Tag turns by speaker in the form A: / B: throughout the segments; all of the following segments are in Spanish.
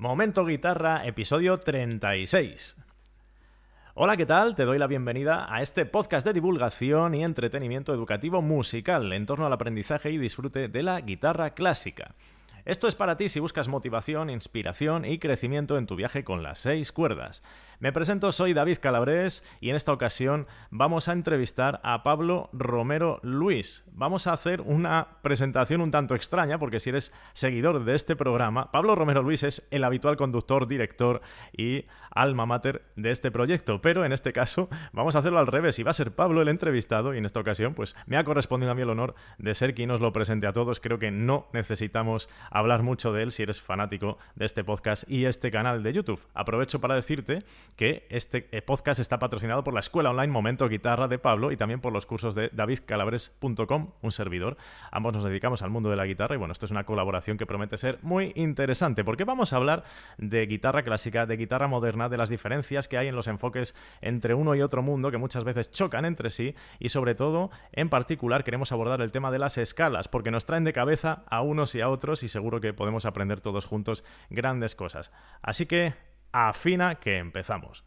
A: Momento Guitarra, episodio 36. Hola, ¿qué tal? Te doy la bienvenida a este podcast de divulgación y entretenimiento educativo musical en torno al aprendizaje y disfrute de la guitarra clásica. Esto es para ti si buscas motivación, inspiración y crecimiento en tu viaje con las seis cuerdas. Me presento, soy David Calabrés y en esta ocasión vamos a entrevistar a Pablo Romero Luis. Vamos a hacer una presentación un tanto extraña porque si eres seguidor de este programa, Pablo Romero Luis es el habitual conductor, director y alma mater de este proyecto, pero en este caso vamos a hacerlo al revés y va a ser Pablo el entrevistado y en esta ocasión pues me ha correspondido a mí el honor de ser quien os lo presente a todos. Creo que no necesitamos hablar mucho de él si eres fanático de este podcast y este canal de YouTube. Aprovecho para decirte que este eh, podcast está patrocinado por la escuela online Momento Guitarra de Pablo y también por los cursos de davidcalabres.com, un servidor. Ambos nos dedicamos al mundo de la guitarra y bueno, esto es una colaboración que promete ser muy interesante porque vamos a hablar de guitarra clásica, de guitarra moderna, de las diferencias que hay en los enfoques entre uno y otro mundo que muchas veces chocan entre sí y sobre todo, en particular, queremos abordar el tema de las escalas porque nos traen de cabeza a unos y a otros y seguro que podemos aprender todos juntos grandes cosas. Así que afina que empezamos.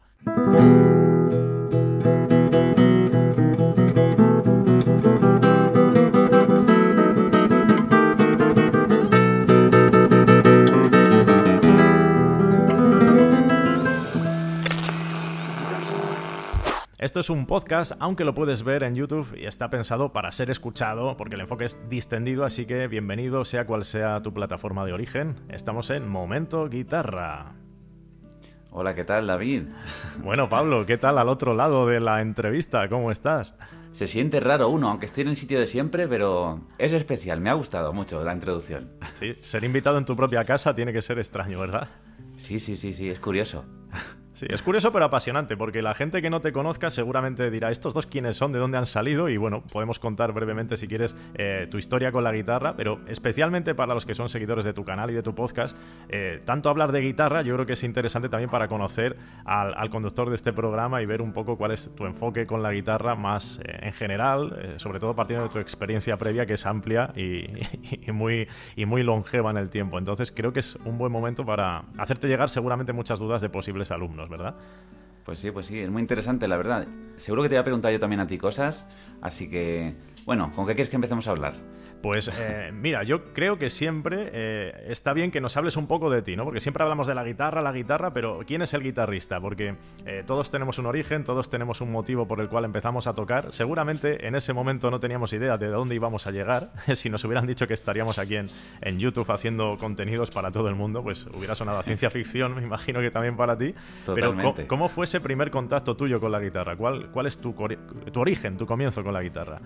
A: Es un podcast, aunque lo puedes ver en YouTube y está pensado para ser escuchado, porque el enfoque es distendido, así que bienvenido sea cual sea tu plataforma de origen. Estamos en Momento Guitarra.
B: Hola, ¿qué tal, David?
A: Bueno, Pablo, ¿qué tal al otro lado de la entrevista? ¿Cómo estás?
B: Se siente raro uno, aunque estoy en el sitio de siempre, pero es especial. Me ha gustado mucho la introducción.
A: Sí, ser invitado en tu propia casa tiene que ser extraño, ¿verdad?
B: Sí, sí, sí, sí, es curioso.
A: Sí, es curioso pero apasionante, porque la gente que no te conozca seguramente dirá, ¿estos dos quiénes son? ¿De dónde han salido? Y bueno, podemos contar brevemente, si quieres, eh, tu historia con la guitarra, pero especialmente para los que son seguidores de tu canal y de tu podcast, eh, tanto hablar de guitarra, yo creo que es interesante también para conocer al, conductor de este programa y ver un poco cuál es tu enfoque con la guitarra más eh, en general, sobre todo partiendo de tu experiencia previa, que es amplia y, muy, y muy longeva en el tiempo. Entonces creo que es un buen momento para hacerte llegar seguramente muchas dudas de posibles alumnos. ¿Verdad?
B: Pues sí, pues sí, es muy interesante, la verdad. Seguro que te voy a preguntar yo también a ti cosas, así que, bueno, ¿con qué quieres que empecemos a hablar?
A: Pues eh, mira, yo creo que siempre eh, está bien que nos hables un poco de ti, ¿no? Porque siempre hablamos de la guitarra, la guitarra, pero ¿quién es el guitarrista? Porque eh, todos tenemos un origen, todos tenemos un motivo por el cual empezamos a tocar. Seguramente en ese momento no teníamos idea de dónde íbamos a llegar. si nos hubieran dicho que estaríamos aquí en, en, YouTube haciendo contenidos para todo el mundo, pues hubiera sonado a ciencia ficción, me imagino que también para ti.
B: Totalmente.
A: Pero ¿cómo, fue ese primer contacto tuyo con la guitarra? ¿Cuál, cuál es tu, tu origen, tu comienzo con la guitarra?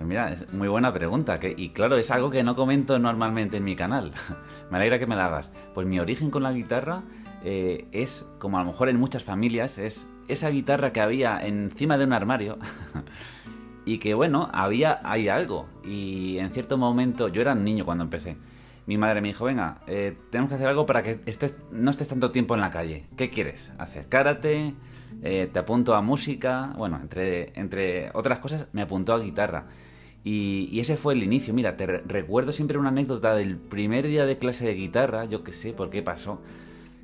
B: Pues mira, es muy buena pregunta. Y claro, es algo que no comento normalmente en mi canal. me alegra que me la hagas. Pues mi origen con la guitarra eh, es, como a lo mejor en muchas familias, es esa guitarra que había encima de un armario. y que bueno, había hay algo. Y en cierto momento, yo era niño cuando empecé. Mi madre me dijo, venga, eh, tenemos que hacer algo para que estés, no estés tanto tiempo en la calle. ¿Qué quieres? ¿Hacer karate? Eh, te apunto a música? Bueno, entre, entre otras cosas, me apuntó a guitarra. Y, ese fue el inicio. Mira, te recuerdo siempre una anécdota del primer día de clase de guitarra, yo qué sé por qué pasó,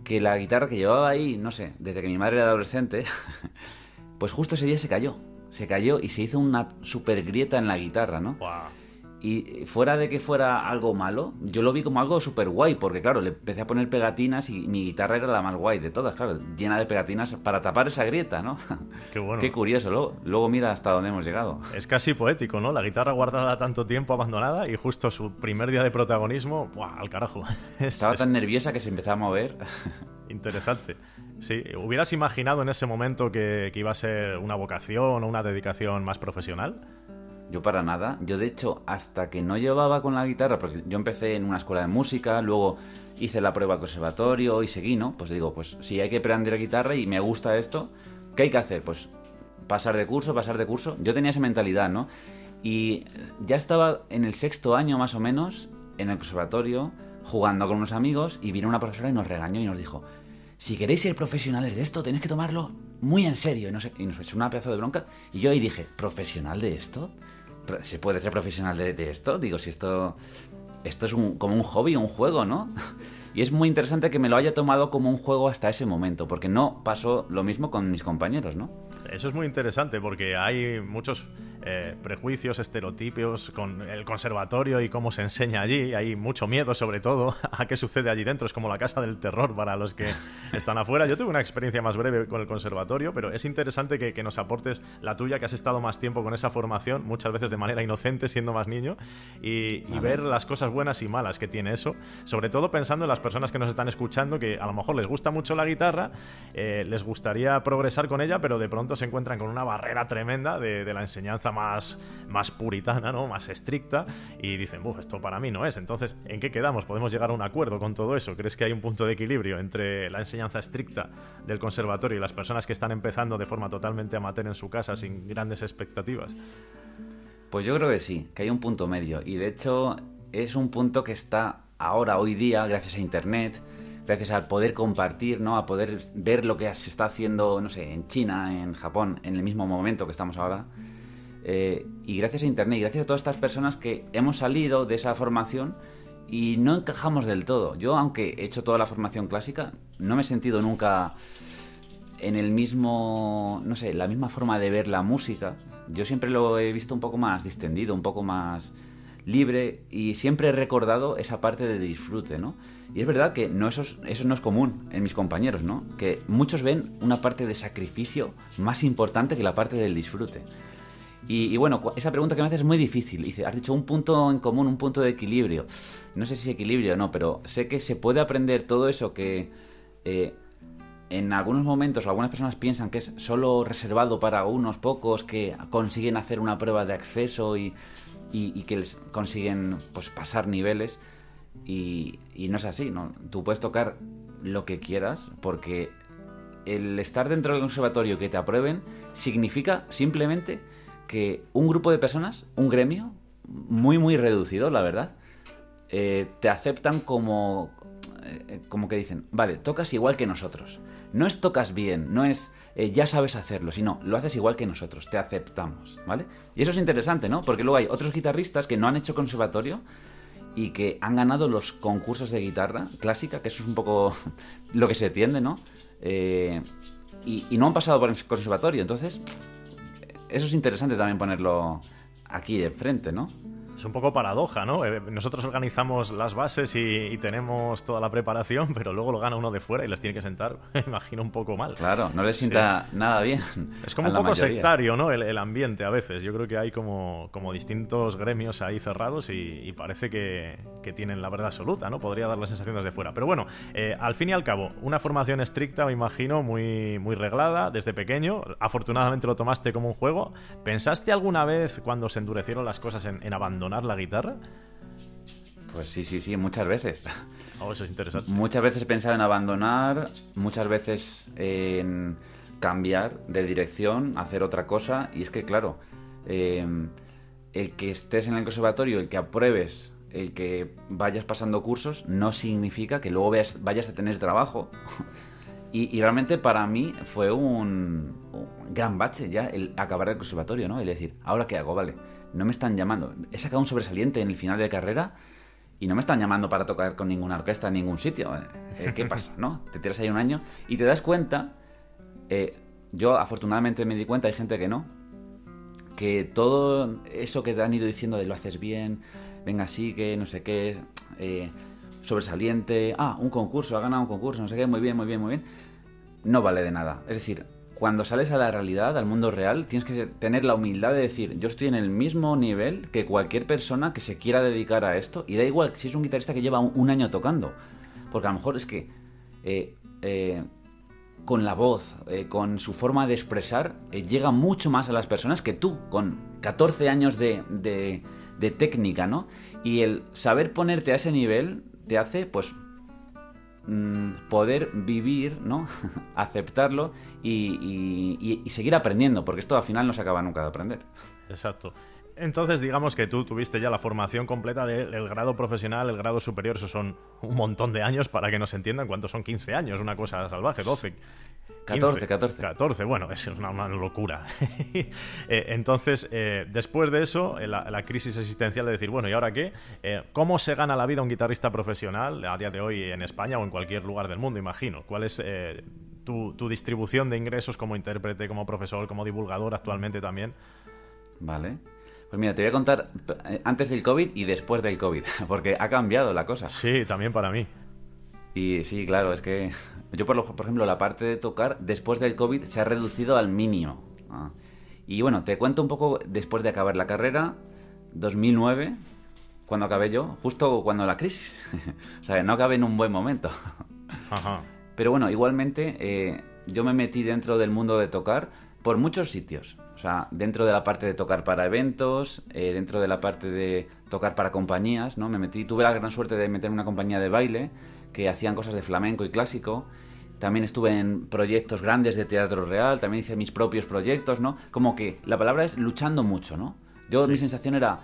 B: que la guitarra que llevaba ahí, no sé, desde que mi madre era adolescente, pues justo ese día se cayó. Se cayó y se hizo una super grieta en la guitarra, ¿no? Y fuera de que fuera algo malo, yo lo vi como algo súper guay, porque claro, le empecé a poner pegatinas y mi guitarra era la más guay de todas, claro, llena de pegatinas para tapar esa grieta, ¿no?
A: Qué bueno.
B: Qué curioso, luego, luego mira hasta dónde hemos llegado.
A: Es casi poético, ¿no? La guitarra guardada tanto tiempo abandonada y justo su primer día de protagonismo, ¡buah, al carajo!
B: Estaba tan nerviosa que se empezó a mover.
A: Interesante. Sí, ¿hubieras imaginado en ese momento que, que iba a ser una vocación o una dedicación más profesional?
B: Yo para nada. Yo de hecho, hasta que no llevaba con la guitarra, porque yo empecé en una escuela de música, luego hice la prueba conservatorio y seguí, ¿no? Pues digo, pues si hay que aprender guitarra y me gusta esto, ¿qué hay que hacer? Pues pasar de curso, pasar de curso. Yo tenía esa mentalidad, ¿no? Y ya estaba en el sexto año más o menos, en el conservatorio, jugando con unos amigos, y vino una profesora y nos regañó y nos dijo, si queréis ser profesionales de esto, tenéis que tomarlo muy en serio. Y nos, y nos echó una pedazo de bronca. Y yo ahí dije, ¿profesional de esto? ¿Se puede ser profesional de, esto? Digo, si esto, esto es como un hobby, un juego, ¿no? Y es muy interesante que me lo haya tomado como un juego hasta ese momento, porque no pasó lo mismo con mis compañeros, ¿no?
A: Eso es muy interesante porque hay muchos eh, prejuicios, estereotipos con el conservatorio y cómo se enseña allí. Hay mucho miedo, sobre todo, a qué sucede allí dentro. Es como la casa del terror para los que están afuera. Yo tuve una experiencia más breve con el conservatorio, pero es interesante que, nos aportes la tuya, que has estado más tiempo con esa formación, muchas veces de manera inocente, siendo más niño, y, ver las cosas buenas y malas que tiene eso. Sobre todo pensando en las personas que nos están escuchando, que a lo mejor les gusta mucho la guitarra, eh, les gustaría progresar con ella, pero de pronto se encuentran con una barrera tremenda de, la enseñanza más, más puritana, ¿no? más estricta, y dicen, esto para mí no es. Entonces, ¿en qué quedamos? ¿Podemos llegar a un acuerdo con todo eso? ¿Crees que hay un punto de equilibrio entre la enseñanza estricta del conservatorio y las personas que están empezando de forma totalmente amateur en su casa sin grandes expectativas?
B: Pues yo creo que sí, que hay un punto medio. Y de hecho, es un punto que está ahora, hoy día, gracias a Internet, gracias al poder compartir, ¿no? A poder ver lo que se está haciendo, no sé, en China, en Japón, en el mismo momento que estamos ahora eh, y gracias a Internet y gracias a todas estas personas que hemos salido de esa formación y no encajamos del todo. Yo, aunque he hecho toda la formación clásica, no me he sentido nunca en el mismo, no sé, la misma forma de ver la música. Yo siempre lo he visto un poco más distendido, un poco más libre y siempre he recordado esa parte de disfrute, ¿no? Y es verdad que no eso, eso no es común en mis compañeros, ¿no? Que muchos ven una parte de sacrificio más importante que la parte del disfrute. Y, bueno, esa pregunta que me haces es muy difícil. Dice, has dicho un punto en común, un punto de equilibrio. No sé si equilibrio o no, pero sé que se puede aprender todo eso que eh, en algunos momentos algunas personas piensan que es solo reservado para unos pocos que consiguen hacer una prueba de acceso y, que les consiguen pues, pasar niveles. Y, y no es así, ¿no? Tú puedes tocar lo que quieras porque el estar dentro del conservatorio que te aprueben significa simplemente que un grupo de personas, un gremio, muy, muy reducido, la verdad, eh, te aceptan como, eh, como que dicen, vale, tocas igual que nosotros. No es tocas bien, no es eh, ya sabes hacerlo, sino lo haces igual que nosotros, te aceptamos, ¿vale? Y eso es interesante, ¿no? Porque luego hay otros guitarristas que no han hecho conservatorio y que han ganado los concursos de guitarra clásica, que eso es un poco lo que se tiende, ¿no? y, y, no han pasado por el conservatorio, entonces eso es interesante también ponerlo aquí de frente, ¿no?
A: Es un poco paradoja, ¿no? Eh, nosotros organizamos las bases y, tenemos toda la preparación, pero luego lo gana uno de fuera y les tiene que sentar, me imagino, un poco mal.
B: Claro, no les sienta nada bien.
A: Es como un poco sectario, ¿no? El, ambiente a veces. Yo creo que hay como, como distintos gremios ahí cerrados y, parece que, tienen la verdad absoluta, ¿no? Podría dar la sensación desde fuera. Pero bueno, eh, al fin y al cabo, una formación estricta, me imagino, muy, muy reglada desde pequeño. Afortunadamente lo tomaste como un juego. ¿Pensaste alguna vez cuando se endurecieron las cosas en, en abandonar? La guitarra?
B: Pues sí, sí, sí, muchas veces.
A: Oh, eso es interesante.
B: Muchas veces he pensado en abandonar, muchas veces en cambiar de dirección, hacer otra cosa. Y es que, claro, em, el que estés en el conservatorio, el que apruebes, el que vayas pasando cursos, no significa que luego vayas a tener trabajo. y, realmente para mí fue un, un, gran bache ya el acabar el conservatorio, ¿no? El decir, ¿ahora qué hago? Vale no me están llamando. He sacado un sobresaliente en el final de carrera y no me están llamando para tocar con ninguna orquesta en ningún sitio. Eh, eh, ¿Qué pasa? ¿No? Te tiras ahí un año y te das cuenta. Eh, yo afortunadamente me di cuenta, hay gente que no. Que todo eso que te han ido diciendo de lo haces bien, venga así, que no sé qué, sobresaliente, ah, un concurso, ha ganado un concurso, no sé qué, muy bien, muy bien, muy bien, no vale de nada. Es decir, cuando sales a la realidad, al mundo real, tienes que tener la humildad de decir, yo estoy en el mismo nivel que cualquier persona que se quiera dedicar a esto, y da igual si es un guitarrista que lleva un, año tocando, porque a lo mejor es que eh, eh, con la voz, eh, con su forma de expresar, llega mucho más a las personas que tú, con 14 años de, de técnica, ¿no? Y el saber ponerte a ese nivel te hace, pues, Mm, poder vivir, ¿no? aceptarlo y, seguir aprendiendo, porque esto al final no se acaba nunca de aprender.
A: Exacto. Entonces, digamos que tú tuviste ya la formación completa del grado profesional, el grado superior, eso son un montón de años para que nos entiendan cuántos son 15 años, una cosa salvaje, 12.
B: 14, 14.
A: 14, bueno, es una, locura. Eh, entonces, eh, después de eso, eh, la, crisis existencial de decir, bueno, ¿y ahora qué? ¿Cómo se gana la vida un guitarrista profesional a día de hoy en España o en cualquier lugar del mundo, imagino? ¿Cuál es tu, tu, distribución de ingresos como intérprete, como profesor, como divulgador actualmente también?
B: Vale. Pues mira, te voy a contar antes del COVID y después del COVID, porque ha cambiado la cosa.
A: Sí, también para mí.
B: Y sí, claro, es que yo, por, por ejemplo, la parte de tocar después del COVID se ha reducido al mínimo. Ah. Y bueno, te cuento un poco después de acabar la carrera, 2009, cuando acabé yo, justo cuando la crisis. o sea, no acabé en un buen momento. Ajá. Pero bueno, igualmente eh, yo me metí dentro del mundo de tocar por muchos sitios. O sea, dentro de la parte de tocar para eventos, eh, dentro de la parte de tocar para compañías, ¿no? Me metí, tuve la gran suerte de meterme en una compañía de baile que hacían cosas de flamenco y clásico. También estuve en proyectos grandes de teatro real, también hice mis propios proyectos, ¿no? Como que la palabra es luchando mucho, ¿no? Yo mi sensación era,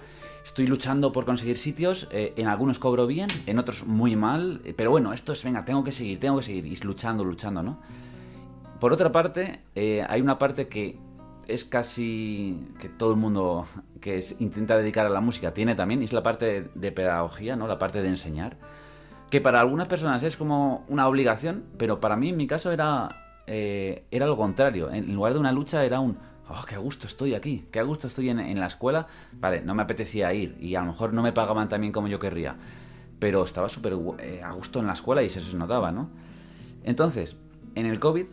B: estoy luchando por conseguir sitios, eh, en algunos cobro bien, en otros muy mal, eh, pero bueno, esto es, venga, tengo que seguir, tengo que seguir, y luchando, luchando, ¿no? Por otra parte, eh, hay una parte que es casi que todo el mundo que intenta dedicar a la música tiene también, y es la parte de pedagogía, ¿no? La parte de enseñar que para algunas personas es como una obligación, pero para mí en mi caso era, eh, era lo contrario. En lugar de una lucha era un, oh, qué gusto estoy aquí, qué gusto estoy en, la escuela. Vale, no me apetecía ir y a lo mejor no me pagaban tan bien como yo querría, pero estaba súper eh, a gusto en la escuela y eso se notaba, ¿no? Entonces, en el COVID,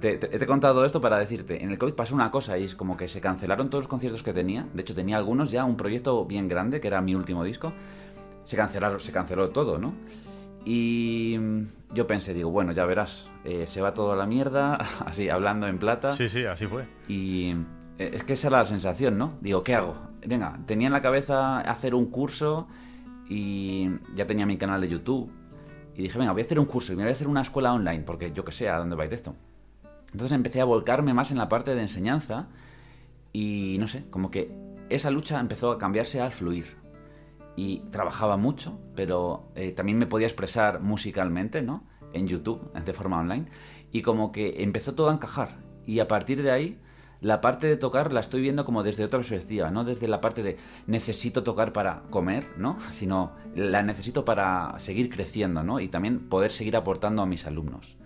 B: te, te, he contado esto para decirte, en el COVID pasó una cosa y es como que se cancelaron todos los conciertos que tenía, de hecho tenía algunos ya, un proyecto bien grande, que era mi último disco, se cancelaron, se canceló todo, ¿no? Y yo pensé, digo, bueno, ya verás, eh, se va todo a la mierda, así, hablando en plata.
A: Sí, sí, así fue.
B: Y eh, es que esa era la sensación, ¿no? Digo, ¿qué hago? Venga, tenía en la cabeza hacer un curso y ya tenía mi canal de YouTube. Y dije, venga, voy a hacer un curso y me voy a hacer una escuela online, porque yo qué sé a dónde va a ir esto. Entonces empecé a volcarme más en la parte de enseñanza y no sé, como que esa lucha empezó a cambiarse al fluir y trabajaba mucho, pero eh, también me podía expresar musicalmente, ¿no? En YouTube, de forma online. Y como que empezó todo a encajar. Y a partir de ahí, la parte de tocar la estoy viendo como desde otra perspectiva, no desde la parte de necesito tocar para comer, ¿no? Sino la necesito para seguir creciendo, ¿no? Y también poder seguir aportando a mis alumnos.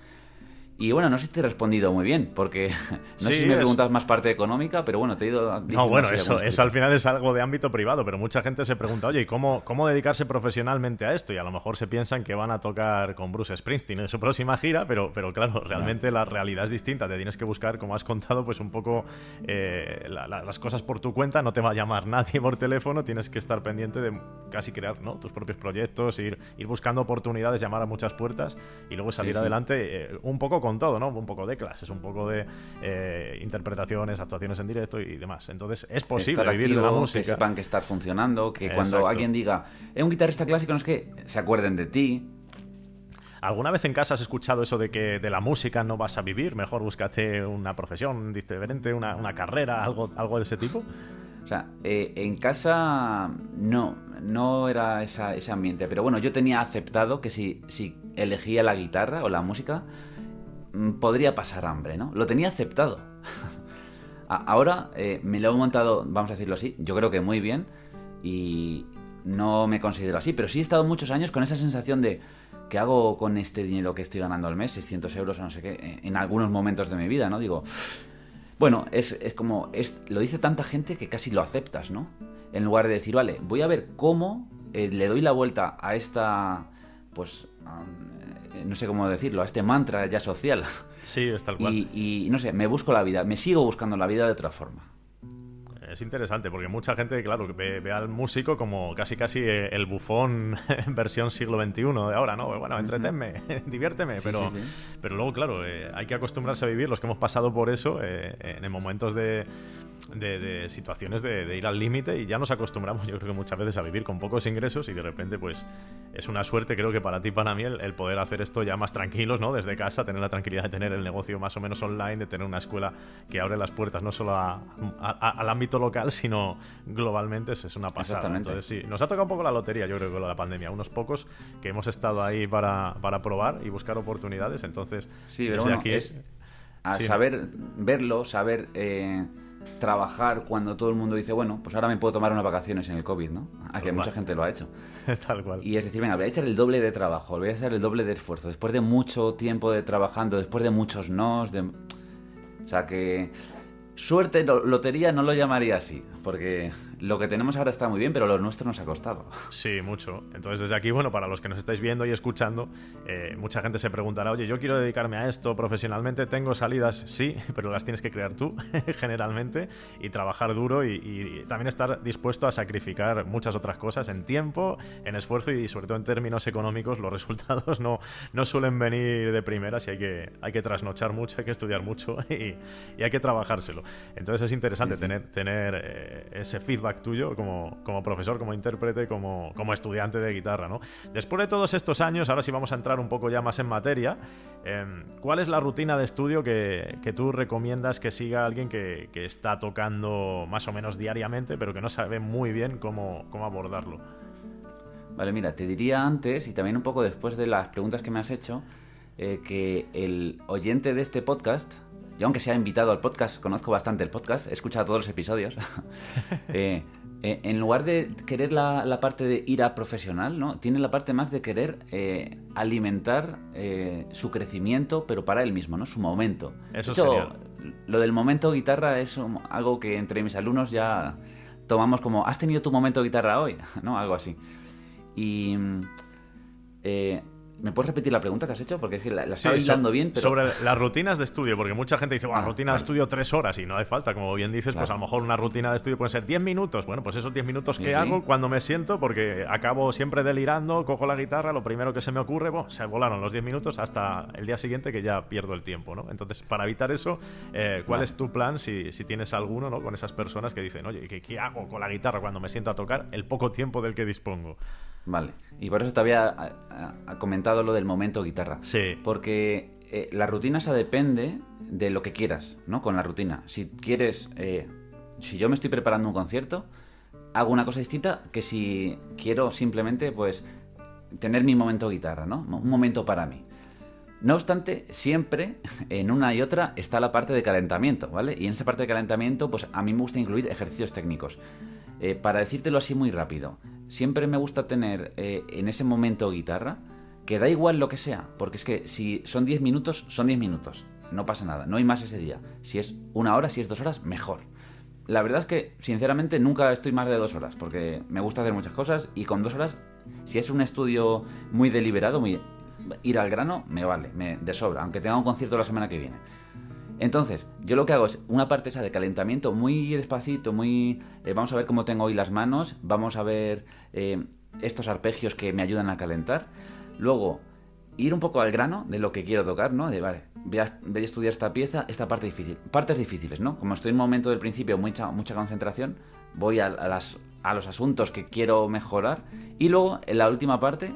B: Y bueno, no sé si te he respondido muy bien, porque no sé si me preguntas más parte económica, pero bueno, te he ido...
A: No, bueno, eso, eso al final es algo de ámbito privado, pero mucha gente se pregunta, oye, ¿y cómo, cómo dedicarse profesionalmente a esto? Y a lo mejor se piensan que van a tocar con Bruce Springsteen en su próxima gira, pero, pero claro, realmente la realidad es distinta. Te tienes que buscar, como has contado, pues un poco eh, las cosas por tu cuenta, no te va a llamar nadie por teléfono, tienes que estar pendiente de casi crear ¿no? tus propios proyectos, ir, ir buscando oportunidades, llamar a muchas puertas y luego salir adelante eh, un poco con todo, ¿no? Un poco de clases, un poco de eh, interpretaciones, actuaciones en directo y demás. Entonces, es posible vivir de la música.
B: Que sepan que está funcionando, que cuando alguien diga, es un guitarrista clásico, no es que se acuerden de ti.
A: ¿Alguna vez en casa has escuchado eso de que de la música no vas a vivir? Mejor búscate una profesión diferente, una, una carrera, algo, algo de ese tipo.
B: O sea, eh, en casa no, no era ese ambiente. Pero bueno, yo tenía aceptado que si, si elegía la guitarra o la música, podría pasar hambre, ¿no? Lo tenía aceptado. Ahora eh, me lo he montado, vamos a decirlo así, yo creo que muy bien y no me considero así, pero sí he estado muchos años con esa sensación de ¿qué hago con este dinero que estoy ganando al mes? 600 euros o no sé qué, en algunos momentos de mi vida, ¿no? Digo, bueno, es, como, es, lo dice tanta gente que casi lo aceptas, ¿no? En lugar de decir, vale, voy a ver cómo eh, le doy la vuelta a esta, pues, eh, no sé cómo decirlo, a este mantra ya social.
A: Sí, es tal cual.
B: y no sé, me busco la vida, me sigo buscando la vida de otra forma
A: es interesante porque mucha gente, claro, ve, ve al músico como casi casi eh, el bufón versión siglo XXI de ahora, ¿no? Bueno, entretenme, diviérteme, pero, pero luego, claro, eh, hay que acostumbrarse a vivir los que hemos pasado por eso eh, en momentos de, de, situaciones de, ir al límite y ya nos acostumbramos, yo creo que muchas veces a vivir con pocos ingresos y de repente, pues es una suerte, creo que para ti, para mí, el, poder hacer esto ya más tranquilos, ¿no? Desde casa, tener la tranquilidad de tener el negocio más o menos online, de tener una escuela que abre las puertas no solo al ámbito local, sino globalmente es, una pasada. Entonces, sí, nos ha tocado un poco la lotería, yo creo, con la pandemia. Unos pocos que hemos estado ahí para, para probar y buscar oportunidades. Entonces,
B: sí, desde aquí es. A saber verlo, saber. Eh, trabajar cuando todo el mundo dice, bueno, pues ahora me puedo tomar unas vacaciones en el COVID, ¿no? A que mucha gente lo ha hecho.
A: Tal cual.
B: Y es decir, venga, voy a echar el doble de trabajo, voy a echar el doble de esfuerzo, después de mucho tiempo de trabajando, después de muchos nos, de... O sea que Suerte, lotería no lo llamaría así, porque lo que tenemos ahora está muy bien, pero lo nuestro nos ha costado.
A: Sí, mucho. Entonces, desde aquí, bueno, para los que nos estáis viendo y escuchando, eh, mucha gente se preguntará, oye, yo quiero dedicarme a esto profesionalmente, tengo salidas, sí, pero las tienes que crear tú, generalmente, y trabajar duro y, también estar dispuesto a sacrificar muchas otras cosas en tiempo, en esfuerzo y sobre todo en términos económicos, los resultados no, no suelen venir de primeras y hay que, hay que trasnochar mucho, hay que estudiar mucho y hay que trabajárselo. Entonces es interesante tener, tener eh, ese feedback tuyo como, como profesor, como intérprete, como, como, estudiante de guitarra. ¿no? Después de todos estos años, ahora sí vamos a entrar un poco ya más en materia. Em, ¿Cuál es la rutina de estudio que, que tú recomiendas que siga alguien que, que, está tocando más o menos diariamente, pero que no sabe muy bien cómo, cómo abordarlo?
B: Vale, mira, te diría antes y también un poco después de las preguntas que me has hecho, eh, que el oyente de este podcast yo aunque sea invitado al podcast, conozco bastante el podcast, he escuchado todos los episodios. Eh, eh, en lugar de querer la, parte de ir a profesional, ¿no? Tiene la parte más de querer eh, alimentar su crecimiento, pero para él mismo, ¿no? Su momento.
A: Eso
B: es Lo del momento guitarra es algo que entre mis alumnos ya tomamos como, ¿has tenido tu momento guitarra hoy? ¿No? Algo así. Y... ¿Me puedes repetir la pregunta que has hecho? Porque es que la, la estaba bien, pero...
A: Sobre las rutinas de estudio, porque mucha gente dice, bueno, ah, rutina de estudio tres horas y no hace falta, como bien dices, pues a lo mejor una rutina de estudio puede ser diez minutos. Bueno, pues esos diez minutos que hago cuando me siento, porque acabo siempre delirando, cojo la guitarra, lo primero que se me ocurre, bueno, se volaron los diez minutos hasta el día siguiente que ya pierdo el tiempo, ¿no? Entonces, para evitar eso, eh, ¿cuál es tu plan si, si, tienes alguno, ¿no? Con esas personas que dicen, oye, ¿qué, ¿qué hago con la guitarra cuando me siento a tocar el poco tiempo del que dispongo?
B: Vale. Y por eso te había comentado lo del momento guitarra.
A: Sí.
B: Porque eh, la rutina se depende de lo que quieras, ¿no? Con la rutina. Si quieres. Eh, si yo me estoy preparando un concierto, hago una cosa distinta que si quiero simplemente, pues. tener mi momento guitarra, ¿no? Un momento para mí. No obstante, siempre en una y otra está la parte de calentamiento, ¿vale? Y en esa parte de calentamiento, pues a mí me gusta incluir ejercicios técnicos. Eh, para decírtelo así muy rápido, siempre me gusta tener eh, en ese momento guitarra, que da igual lo que sea, porque es que si son 10 minutos, son 10 minutos, no pasa nada, no hay más ese día. Si es una hora, si es dos horas, mejor. La verdad es que, sinceramente, nunca estoy más de dos horas, porque me gusta hacer muchas cosas y con dos horas, si es un estudio muy deliberado, muy ir al grano, me vale, me de sobra, aunque tenga un concierto la semana que viene. Entonces, yo lo que hago es una parte esa de calentamiento muy despacito, muy... Eh, vamos a ver cómo tengo hoy las manos, vamos a ver eh, estos arpegios que me ayudan a calentar. Luego, ir un poco al grano de lo que quiero tocar, ¿no? De, vale, voy a, estudiar esta pieza, esta parte difícil. Partes difíciles, ¿no? Como estoy en un momento del principio, mucha, mucha concentración, voy a, las, a los asuntos que quiero mejorar. Y luego, en la última parte,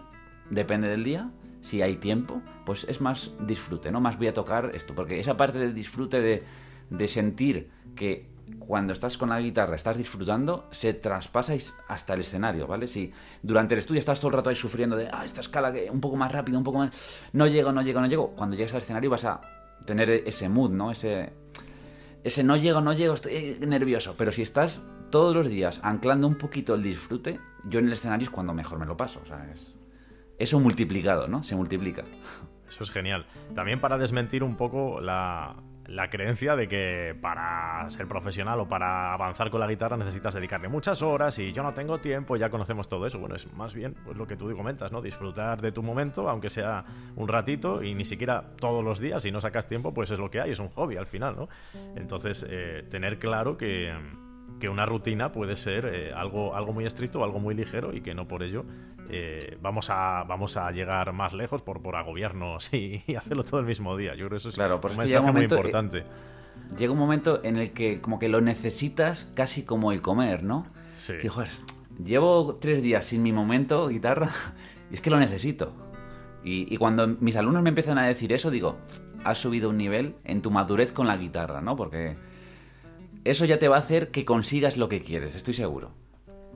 B: depende del día, si hay tiempo, pues es más disfrute, ¿no? Más voy a tocar esto, porque esa parte del disfrute de, de sentir que cuando estás con la guitarra estás disfrutando, se traspasa hasta el escenario, ¿vale? Si durante el estudio estás todo el rato ahí sufriendo de, ah, esta escala que un poco más rápido, un poco más, no llego, no llego, no llego, cuando llegues al escenario vas a tener ese mood, ¿no? Ese, ese no llego, no llego, estoy nervioso, pero si estás todos los días anclando un poquito el disfrute, yo en el escenario es cuando mejor me lo paso, o sea, es eso multiplicado, ¿no? Se multiplica.
A: Eso es genial. También para desmentir un poco la, creencia de que para ser profesional o para avanzar con la guitarra necesitas dedicarle muchas horas y yo no tengo tiempo, ya conocemos todo eso. Bueno, es más bien pues, lo que tú comentas, ¿no? Disfrutar de tu momento, aunque sea un ratito y ni siquiera todos los días, si no sacas tiempo, pues es lo que hay, es un hobby al final, ¿no? Entonces, eh, tener claro que que una rutina puede ser eh, algo, algo muy estricto o algo muy ligero y que no por ello eh, vamos, a, vamos a llegar más lejos por, por agobiarnos y, hacerlo todo el mismo día. Yo creo que eso es
B: claro,
A: un mensaje muy importante.
B: Eh, llega un momento en el que como que lo necesitas casi como el comer, ¿no?
A: Sí.
B: llevo tres días sin mi momento guitarra y es que lo necesito. Y, y cuando mis alumnos me empiezan a decir eso, digo, has subido un nivel en tu madurez con la guitarra, ¿no? Porque eso ya te va a hacer que consigas lo que quieres, estoy seguro.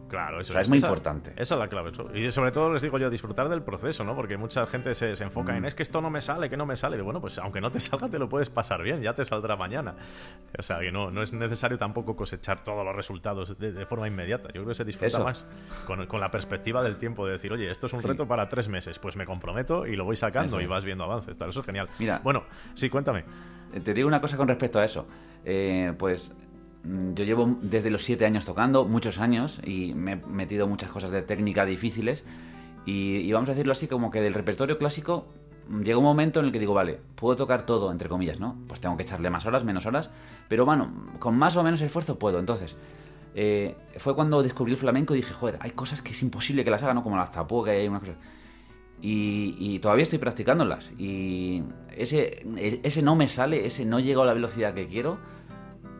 A: Claro, eso
B: o sea, es muy importante.
A: Esa es la clave. Y sobre todo les digo yo, disfrutar del proceso, ¿no? Porque mucha gente se, enfoca en mm. es que esto no me sale, que no me sale. Y bueno, pues aunque no te salga, te lo puedes pasar bien, ya te saldrá mañana. O sea, que no, no es necesario tampoco cosechar todos los resultados de, forma inmediata. Yo creo que se disfruta más con, con, la perspectiva del tiempo, de decir, oye, esto es un reto para tres meses, pues me comprometo y lo voy sacando y vas viendo avances. Tal. Eso es genial.
B: Mira,
A: bueno, sí, cuéntame.
B: Te digo una cosa con respecto a eso. Eh, pues yo llevo desde los siete años tocando, muchos años, y me he metido muchas cosas de técnica difíciles. Y, vamos a decirlo así, como que del repertorio clásico mm, llega un momento en el que digo, vale, puedo tocar todo, entre comillas, ¿no? Pues tengo que echarle más horas, menos horas, pero bueno, con más o menos esfuerzo puedo. Entonces, eh, fue cuando descubrí el flamenco y dije, joder, hay cosas que es imposible que las haga, ¿no? Como la zapuca y hay unas cosas. Y, y, todavía estoy practicándolas. Y ese, ese no me sale, ese no llego a la velocidad que quiero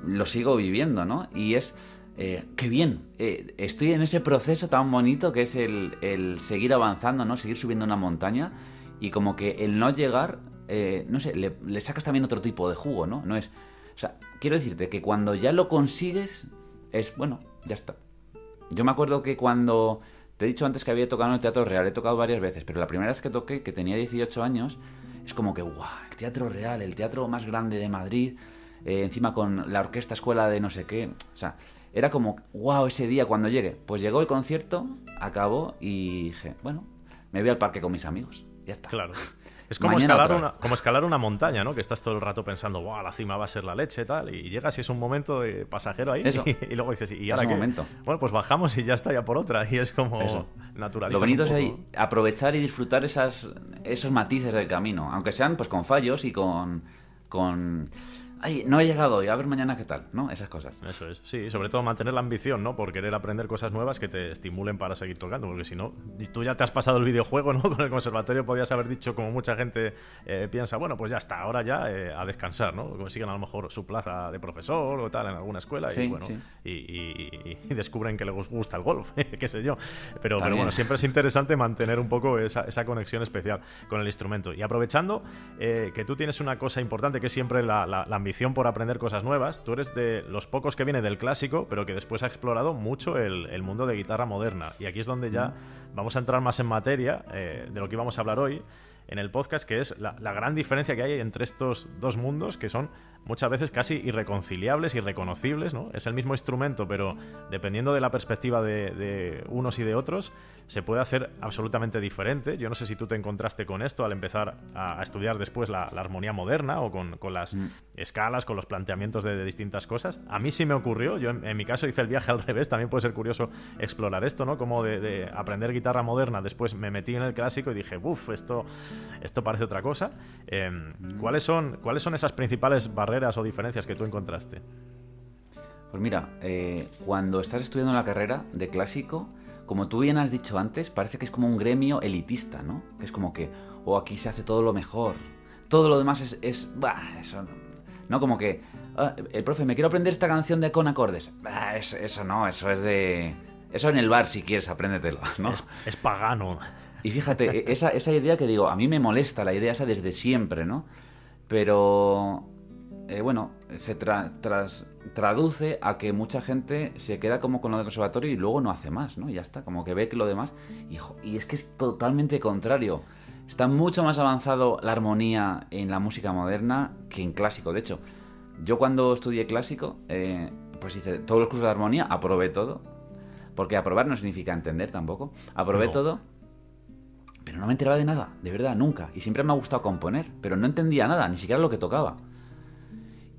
B: lo sigo viviendo, ¿no? Y es, eh, qué bien, eh, estoy en ese proceso tan bonito que es el, seguir avanzando, ¿no? Seguir subiendo una montaña y como que el no llegar, eh, no sé, le, sacas también otro tipo de jugo, ¿no? No es, o sea, quiero decirte que cuando ya lo consigues, es, bueno, ya está. Yo me acuerdo que cuando, te he dicho antes que había tocado en el Teatro Real, he tocado varias veces, pero la primera vez que toqué, que tenía 18 años, es como que, guau, el Teatro Real, el teatro más grande de Madrid, eh, encima con la orquesta escuela de no sé qué. O sea, era como, wow, ese día cuando llegue. Pues llegó el concierto, acabó y dije, bueno, me voy al parque con mis amigos. Ya está.
A: Claro. Es como escalar, una, como escalar una montaña, ¿no? Que estás todo el rato pensando, wow, la cima va a ser la leche tal. Y llegas y es un momento de pasajero ahí. Y, luego dices, ¿y ahora qué? Momento. Bueno, pues bajamos y ya está, ya por otra. Y es como natural.
B: Lo bonito es ahí aprovechar y disfrutar esas, esos matices del camino. Aunque sean pues con fallos y con. con ay, no he llegado y a ver mañana qué tal, ¿no? Esas cosas.
A: Eso es, sí, sobre todo mantener la ambición, ¿no? Por querer aprender cosas nuevas que te estimulen para seguir tocando, porque si no, tú ya te has pasado el videojuego, ¿no? Con el conservatorio podías haber dicho, como mucha gente eh, piensa, bueno, pues ya está, ahora ya eh, a descansar, ¿no? Consiguen a lo mejor su plaza de profesor o tal en alguna escuela y bueno, y, descubren que les gusta el golf, qué sé yo. Pero, pero, bueno, siempre es interesante mantener un poco esa, esa conexión especial con el instrumento. Y aprovechando eh, que tú tienes una cosa importante que es siempre la, la, la ambición por aprender cosas nuevas. Tú eres de los pocos que viene del clásico, pero que después ha explorado mucho el, mundo de guitarra moderna. Y aquí es donde ya vamos a entrar más en materia eh, de lo que íbamos a hablar hoy en el podcast, que es la, la, gran diferencia que hay entre estos dos mundos, que son muchas veces casi irreconciliables, irreconocibles, ¿no? Es el mismo instrumento, pero dependiendo de la perspectiva de, unos y de otros, se puede hacer absolutamente diferente. Yo no sé si tú te encontraste con esto al empezar a, estudiar después la, armonía moderna o con, las mm. escalas, con los planteamientos de, distintas cosas. A mí sí me ocurrió, yo en, mi caso hice el viaje al revés, también puede ser curioso explorar esto, ¿no? Como de, aprender guitarra moderna, después me metí en el clásico y dije, uff, esto, esto parece otra cosa. Em, mm. ¿cuáles, son, ¿Cuáles son esas principales barreras? O diferencias que tú encontraste?
B: Pues mira, eh, cuando estás estudiando la carrera de clásico, como tú bien has dicho antes, parece que es como un gremio elitista, ¿no? Que es como que, o oh, aquí se hace todo lo mejor. Todo lo demás es, es bah, eso no. Como que, ah, el profe, me quiero aprender esta canción de con acordes. eso no, eso es de... Eso en el bar, si quieres, apréndetelo, ¿no?
A: Es, pagano.
B: Y fíjate, e, esa, esa idea que digo, a mí me molesta la idea esa desde siempre, ¿no? Pero eh, bueno, se tras, traduce a que mucha gente se queda como con lo del conservatorio y luego no hace más, ¿no? Y ya está, como que ve que lo demás. Y, es que es totalmente contrario. Está mucho más avanzado la armonía en la música moderna que en clásico. De hecho, yo cuando estudié clásico, eh, pues hice todos los cursos de armonía, aprobé todo. Porque aprobar no significa entender tampoco. Aprobé todo. Pero no me enteraba de nada, de verdad, nunca. Y siempre me ha gustado componer, pero no entendía nada, ni siquiera lo que tocaba.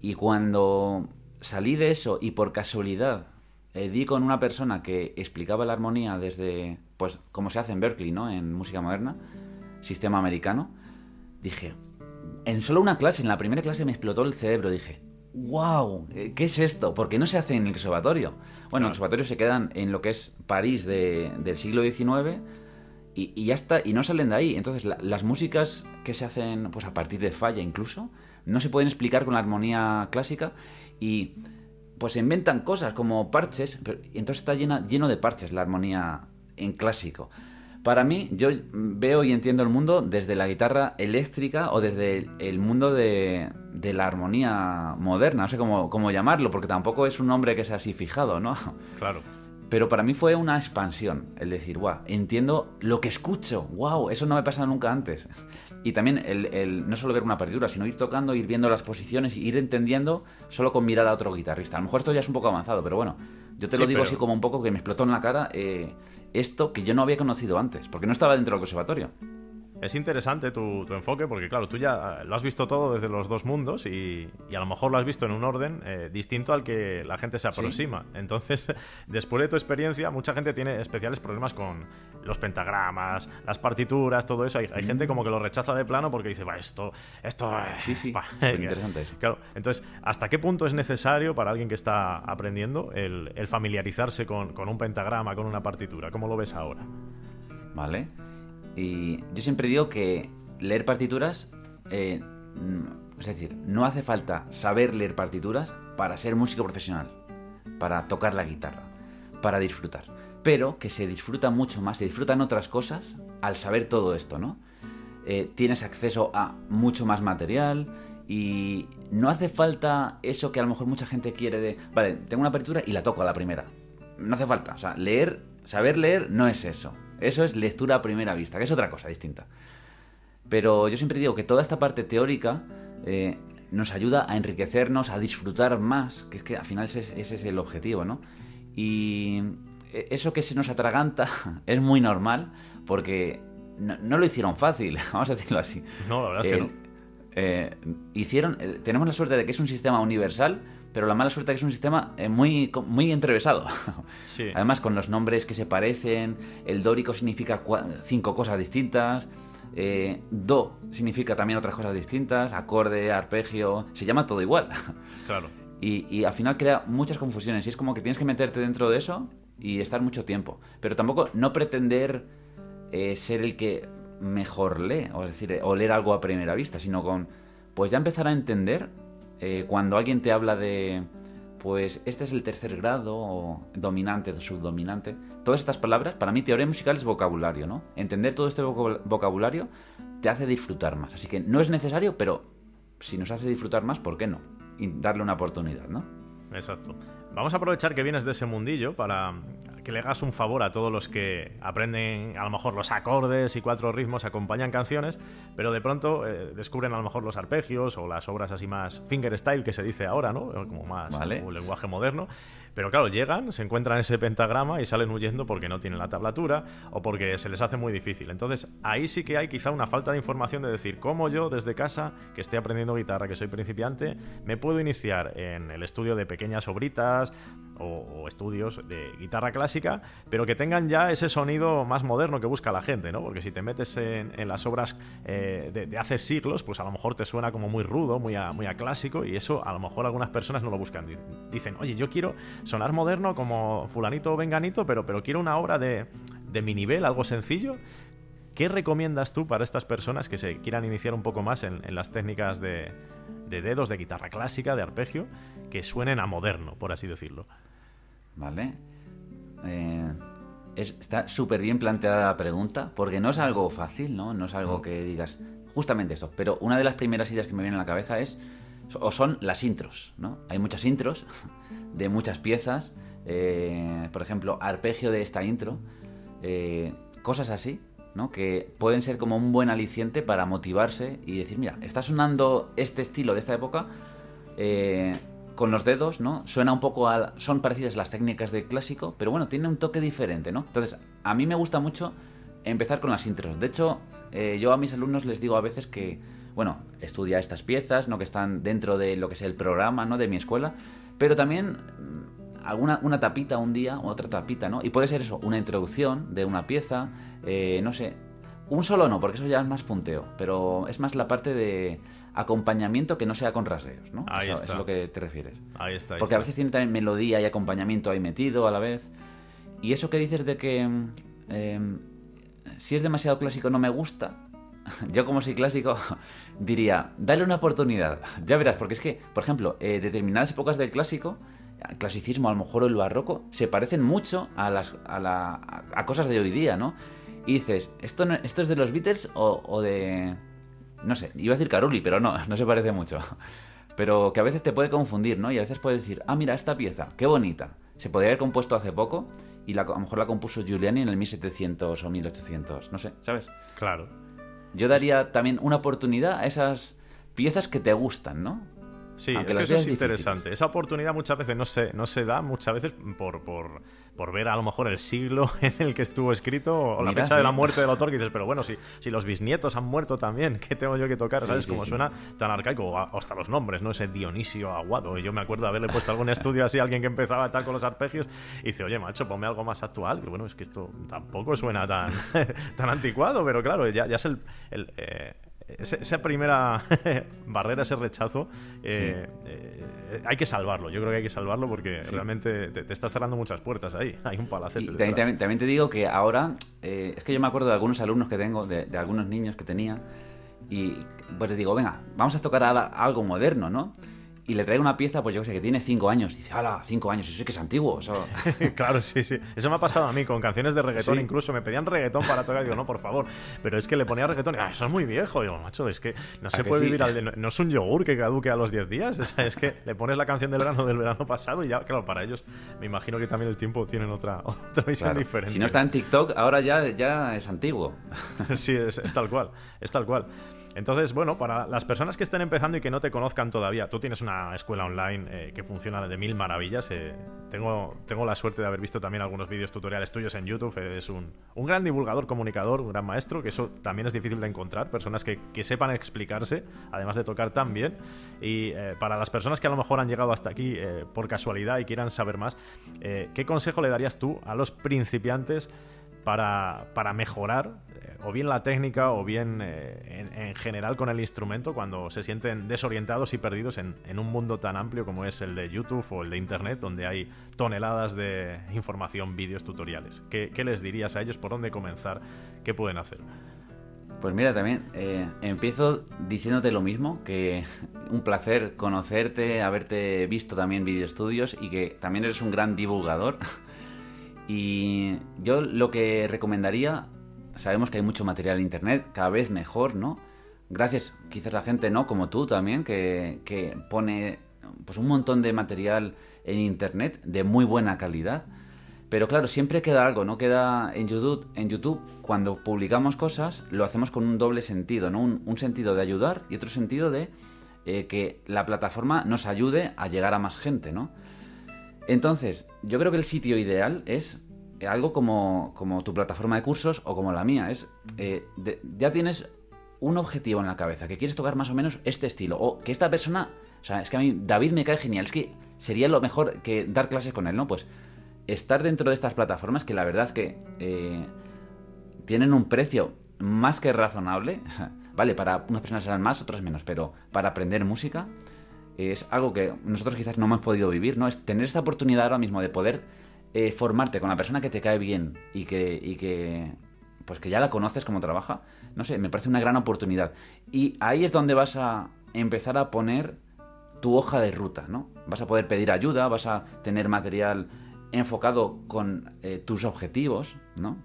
B: Y cuando salí de eso y por casualidad eh, di con una persona que explicaba la armonía desde, pues, como se hace en Berkeley, ¿no? En música moderna, sistema americano, dije, en solo una clase, en la primera clase me explotó el cerebro, dije, wow, eh, ¿qué es esto? Porque no se hace en el conservatorio. Bueno, los conservatorios se quedan en lo que es París del siglo XIX y, ya está, y no salen de ahí. Entonces, las músicas que se hacen, pues a partir de falla incluso, no se pueden explicar con la armonía clásica y pues se inventan cosas como parches, y entonces está llena, lleno de parches la armonía en clásico. Para mí, yo veo y entiendo el mundo desde la guitarra eléctrica o desde el mundo de, de la armonía moderna, no sé cómo, cómo llamarlo, porque tampoco es un nombre que sea así fijado, ¿no?
A: Claro.
B: Pero para mí fue una expansión, el decir, guau, entiendo lo que escucho, wow, eso no me pasa nunca antes. Y también el, no solo ver una partitura, sino ir tocando, ir viendo las posiciones, y ir entendiendo solo con mirar a otro guitarrista. A lo mejor esto ya es un poco avanzado, pero bueno, yo te lo digo así como un poco que me explotó en la cara eh, esto que yo no había conocido antes, porque no estaba dentro del conservatorio.
A: Es interesante tu, enfoque porque, claro, tú ya lo has visto todo desde los dos mundos y, a lo mejor lo has visto en un orden eh, distinto al que la gente se aproxima. Entonces, después de tu experiencia, mucha gente tiene especiales problemas con los pentagramas, las partituras, todo eso. Hay, gente como que lo rechaza de plano porque dice, va, esto, esto...
B: Sí, sí, interesante eso.
A: Claro, entonces, ¿hasta qué punto es necesario para alguien que está aprendiendo el, familiarizarse con, con un pentagrama, con una partitura? ¿Cómo lo ves ahora?
B: Vale. Y yo siempre digo que leer partituras, eh, es decir, no hace falta saber leer partituras para ser músico profesional, para tocar la guitarra, para disfrutar. Pero que se disfruta mucho más, se disfrutan otras cosas al saber todo esto, ¿no? Eh, tienes acceso a mucho más material y no hace falta eso que a lo mejor mucha gente quiere de, vale, tengo una partitura y la toco a la primera. No hace falta, o sea, leer, saber leer no es eso. Eso es lectura a primera vista, que es otra cosa distinta. Pero yo siempre digo que toda esta parte teórica eh, nos ayuda a enriquecernos, a disfrutar más, que es que al final ese, es el objetivo, ¿no? Y e, eso que se nos atraganta es muy normal porque no, lo hicieron fácil, vamos a decirlo así.
A: No, la verdad que no.
B: Eh, hicieron, eh, tenemos la suerte de que es un sistema universal pero la mala suerte es que es un sistema eh, muy, muy entrevesado. Además, con los nombres que se parecen, el dórico significa cinco cosas distintas, eh, do significa también otras cosas distintas, acorde, arpegio, se llama todo igual.
A: Claro.
B: Y, al final crea muchas confusiones y es como que tienes que meterte dentro de eso y estar mucho tiempo. Pero tampoco no pretender eh, ser el que mejor lee, o decir, o leer algo a primera vista, sino con, pues ya empezar a entender eh, cuando alguien te habla de, pues este es el tercer grado, dominante subdominante, todas estas palabras, para mí teoría musical es vocabulario, ¿no? Entender todo este vocabulario te hace disfrutar más. Así que no es necesario, pero si nos hace disfrutar más, ¿por qué no? Y darle una oportunidad, ¿no?
A: Exacto. Vamos a aprovechar que vienes de ese mundillo para que le hagas un favor a todos los que aprenden a lo mejor los acordes y cuatro ritmos, acompañan canciones, pero de pronto eh, descubren a lo mejor los arpegios o las obras así más fingerstyle que se dice ahora, ¿no? Como más un lenguaje moderno. Pero claro, llegan, se encuentran ese pentagrama y salen huyendo porque no tienen la tablatura o porque se les hace muy difícil. Entonces, ahí sí que hay quizá una falta de información de decir cómo yo desde casa, que estoy aprendiendo guitarra, que soy principiante, me puedo iniciar en el estudio de pequeñas obritas o, estudios de guitarra clásica, pero que tengan ya ese sonido más moderno que busca la gente, ¿no? Porque si te metes en, las obras eh, de, hace siglos, pues a lo mejor te suena como muy rudo, muy muy a clásico, y eso a lo mejor algunas personas no lo buscan. Dicen, oye, yo quiero sonar moderno como fulanito o venganito, pero, pero quiero una obra de, de mi nivel, algo sencillo. ¿Qué recomiendas tú para estas personas que se quieran iniciar un poco más en, las técnicas de, dedos, de guitarra clásica, de arpegio, que suenen a moderno, por así decirlo?
B: Vale. Eh, está súper bien planteada la pregunta, porque no es algo fácil, ¿no? No es algo que digas justamente eso. Pero una de las primeras ideas que me viene a la cabeza es, o son las intros, ¿no? Hay muchas intros de muchas piezas, eh, por ejemplo, arpegio de esta intro, eh, cosas así, Que pueden ser como un buen aliciente para motivarse y decir, mira, está sonando este estilo de esta época eh, con los dedos, ¿no? Suena un poco a... Son parecidas las técnicas de clásico, pero bueno, tiene un toque diferente, ¿no? Entonces, a mí me gusta mucho empezar con las intros. De hecho, yo a mis alumnos les digo a veces que, bueno, estudia estas piezas, ¿no? Que están dentro de lo que es el programa, ¿no? De mi escuela, pero también alguna una tapita un día, otra tapita, ¿no? Y puede ser eso, una introducción de una pieza, eh, no sé. Un solo no, porque eso ya es más punteo, pero es más la parte de acompañamiento que no sea con rasgueos, ¿no?
A: Ahí
B: eso, es lo que te refieres.
A: Ahí está.
B: porque
A: a
B: veces tiene también melodía y acompañamiento ahí metido a la vez. Y eso que dices de que em, si es demasiado clásico no me gusta, yo como soy clásico diría, dale una oportunidad. Ya verás, porque es que, por ejemplo, eh, determinadas épocas del clásico, el clasicismo, a lo mejor el barroco, se parecen mucho a, las, a, la, a cosas de hoy día, ¿no? y dices, ¿esto, no- esto es de los Beatles o, o de... No sé, iba a decir Caruli, pero no, no se parece mucho. Pero que a veces te puede confundir, ¿no? Y a veces puedes decir, ah, mira, esta pieza, qué bonita. Se podría haber compuesto hace poco y la- a lo mejor la compuso Giuliani en el 1700 o 1800, no sé, ¿sabes?
A: Claro.
B: Yo daría también una oportunidad a esas piezas que te gustan, ¿no?
A: Sí,
B: Aunque
A: es que eso es
B: difíciles.
A: interesante. Esa oportunidad muchas veces no se, no se da, muchas veces por, por, por ver a lo mejor el siglo en el que estuvo escrito o la fecha de la
B: sí.
A: muerte del autor, que dices, pero bueno, si, si los bisnietos han muerto también, ¿qué tengo yo que tocar?
B: Sí,
A: ¿Sabes?
B: sí,
A: Como
B: sí.
A: suena tan arcaico, o hasta los nombres, ¿no? Ese Dionisio Aguado. Yo me acuerdo de haberle puesto algún estudio así a alguien que empezaba tal con los arpegios y dice, oye, macho, ponme algo más actual. Y bueno, es que esto tampoco suena tan, tan anticuado, pero claro, ya, ya es el... el, eh, ese- esa primera barrera, ese rechazo, eh, eh, hay que salvarlo. Yo creo que hay que salvarlo porque
B: Sí.
A: realmente te, te estás cerrando muchas puertas ahí. Hay un palacete.
B: Y también, también- también te digo que ahora, eh, es que yo me acuerdo de algunos alumnos que tengo, de, de algunos niños que tenía, y pues les digo, venga, vamos a tocar algo moderno, ¿no? Y le traigo una pieza, pues yo que sé, que tiene cinco años. Y dice, hala, cinco años, eso sí que es antiguo.
A: Claro, sí, sí. Eso me ha pasado a mí con canciones de reggaetón.
B: Sí.
A: Incluso me pedían reggaetón para tocar. Y digo, no, por favor. Pero es que le ponía reggaetón. Y, ah, eso es muy viejo. Y digo, macho, es que no se puede
B: sí?
A: vivir al de- no, no es un yogur que caduque a los 10 días. O sea, es que le pones la canción del verano del verano pasado y ya, claro, para ellos me imagino que también el tiempo tienen otra, otra visión
B: Claro.
A: diferente.
B: Si no está en TikTok, ahora ya, ya es antiguo.
A: Sí, es, es tal cual, es tal cual. Entonces, bueno, para las personas que estén empezando y que no te conozcan todavía, tú tienes una escuela online eh, que funciona de mil maravillas. eh, tengo, la suerte de haber visto también algunos vídeos tutoriales tuyos en YouTube. Eres un, gran divulgador, comunicador, un gran maestro, que eso también es difícil de encontrar. Personas que, sepan explicarse, además de tocar tan bien. Y eh, para las personas que a lo mejor han llegado hasta aquí por casualidad y quieran saber más, ¿qué consejo le darías tú a los principiantes? Para, para mejorar eh, o bien la técnica o bien eh, en, en general con el instrumento cuando se sienten desorientados y perdidos en, en un mundo tan amplio como es el de YouTube o el de Internet, donde hay toneladas de información, vídeos, tutoriales. ¿Qué, qué les dirías a ellos? ¿Por dónde comenzar? ¿Qué pueden hacer?
B: Pues mira, también eh, empiezo diciéndote lo mismo, que un placer conocerte, haberte visto también video estudios y que también eres un gran divulgador. Y yo lo que recomendaría, sabemos que hay mucho material en internet, cada vez mejor, ¿no? Gracias quizás a gente, ¿no? Como tú también, que, que pone pues un montón de material en internet de muy buena calidad. Pero claro, siempre queda algo, ¿no? Queda en YouTube, en YouTube cuando publicamos cosas, lo hacemos con un doble sentido, ¿no? Un, sentido de ayudar y otro sentido de eh, que la plataforma nos ayude a llegar a más gente, ¿no? Entonces, yo creo que el sitio ideal es algo como, como tu plataforma de cursos o como la mía. Es eh, ya tienes un objetivo en la cabeza, que quieres tocar más o menos este estilo. O que esta persona. O sea, es que a mí David me cae genial. Es que sería lo mejor que dar clases con él, ¿no? Pues estar dentro de estas plataformas que la verdad que eh, tienen un precio más que razonable. Vale, para unas personas serán más, otras menos, pero para aprender música es algo que nosotros quizás no hemos podido vivir, ¿no? Es tener esta oportunidad ahora mismo de poder eh, formarte con la persona que te cae bien y que, y que pues que ya la conoces cómo trabaja, no sé, me parece una gran oportunidad. Y ahí es donde vas a empezar a poner tu hoja de ruta, ¿no? Vas a poder pedir ayuda, vas a tener material enfocado con eh, tus objetivos, ¿no?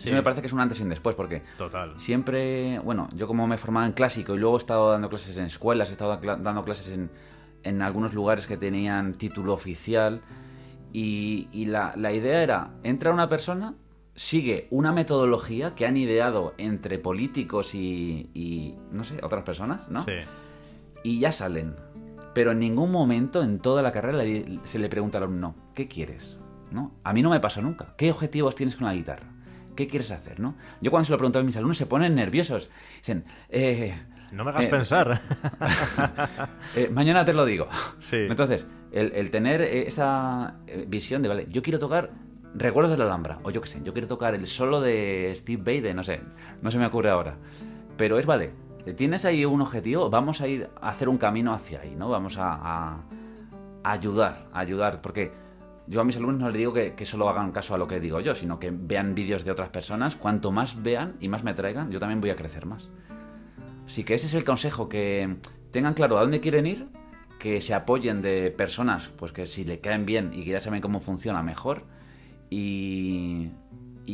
A: Sí.
B: Eso me parece que es un antes y un después, porque
A: Total.
B: siempre, bueno, yo como me he formado en clásico y luego he estado dando clases en escuelas, he estado dando clases en, en algunos lugares que tenían título oficial y, y la, la idea era, entra una persona, sigue una metodología que han ideado entre políticos y, y, no sé, otras personas, ¿no?
A: Sí.
B: Y ya salen. Pero en ningún momento en toda la carrera se le pregunta al alumno, ¿qué quieres? ¿No? A mí no me pasó nunca. ¿Qué objetivos tienes con la guitarra? ¿Qué quieres hacer? ¿no? Yo cuando se lo pregunto a mis alumnos se ponen nerviosos. Dicen, eh,
A: No me hagas
B: Eh,
A: pensar.
B: eh, mañana te lo digo.
A: Sí.
B: Entonces, el, el tener eh, esa eh, visión de, vale, yo quiero tocar Recuerdos de la Alhambra, o yo qué sé, yo quiero tocar el solo de Steve de, no sé, no se me ocurre ahora. Pero es, vale, tienes ahí un objetivo, vamos a ir a hacer un camino hacia ahí, ¿no? Vamos a, a- a ayudar, a ayudar, porque yo a mis alumnos no les digo que, solo hagan caso a lo que digo yo, sino que vean vídeos de otras personas. Cuanto más vean y más me traigan, yo también voy a crecer más. Así que ese es el consejo, que tengan claro a dónde quieren ir, que se apoyen de personas, pues que si le caen bien y que ya saben cómo funciona mejor, y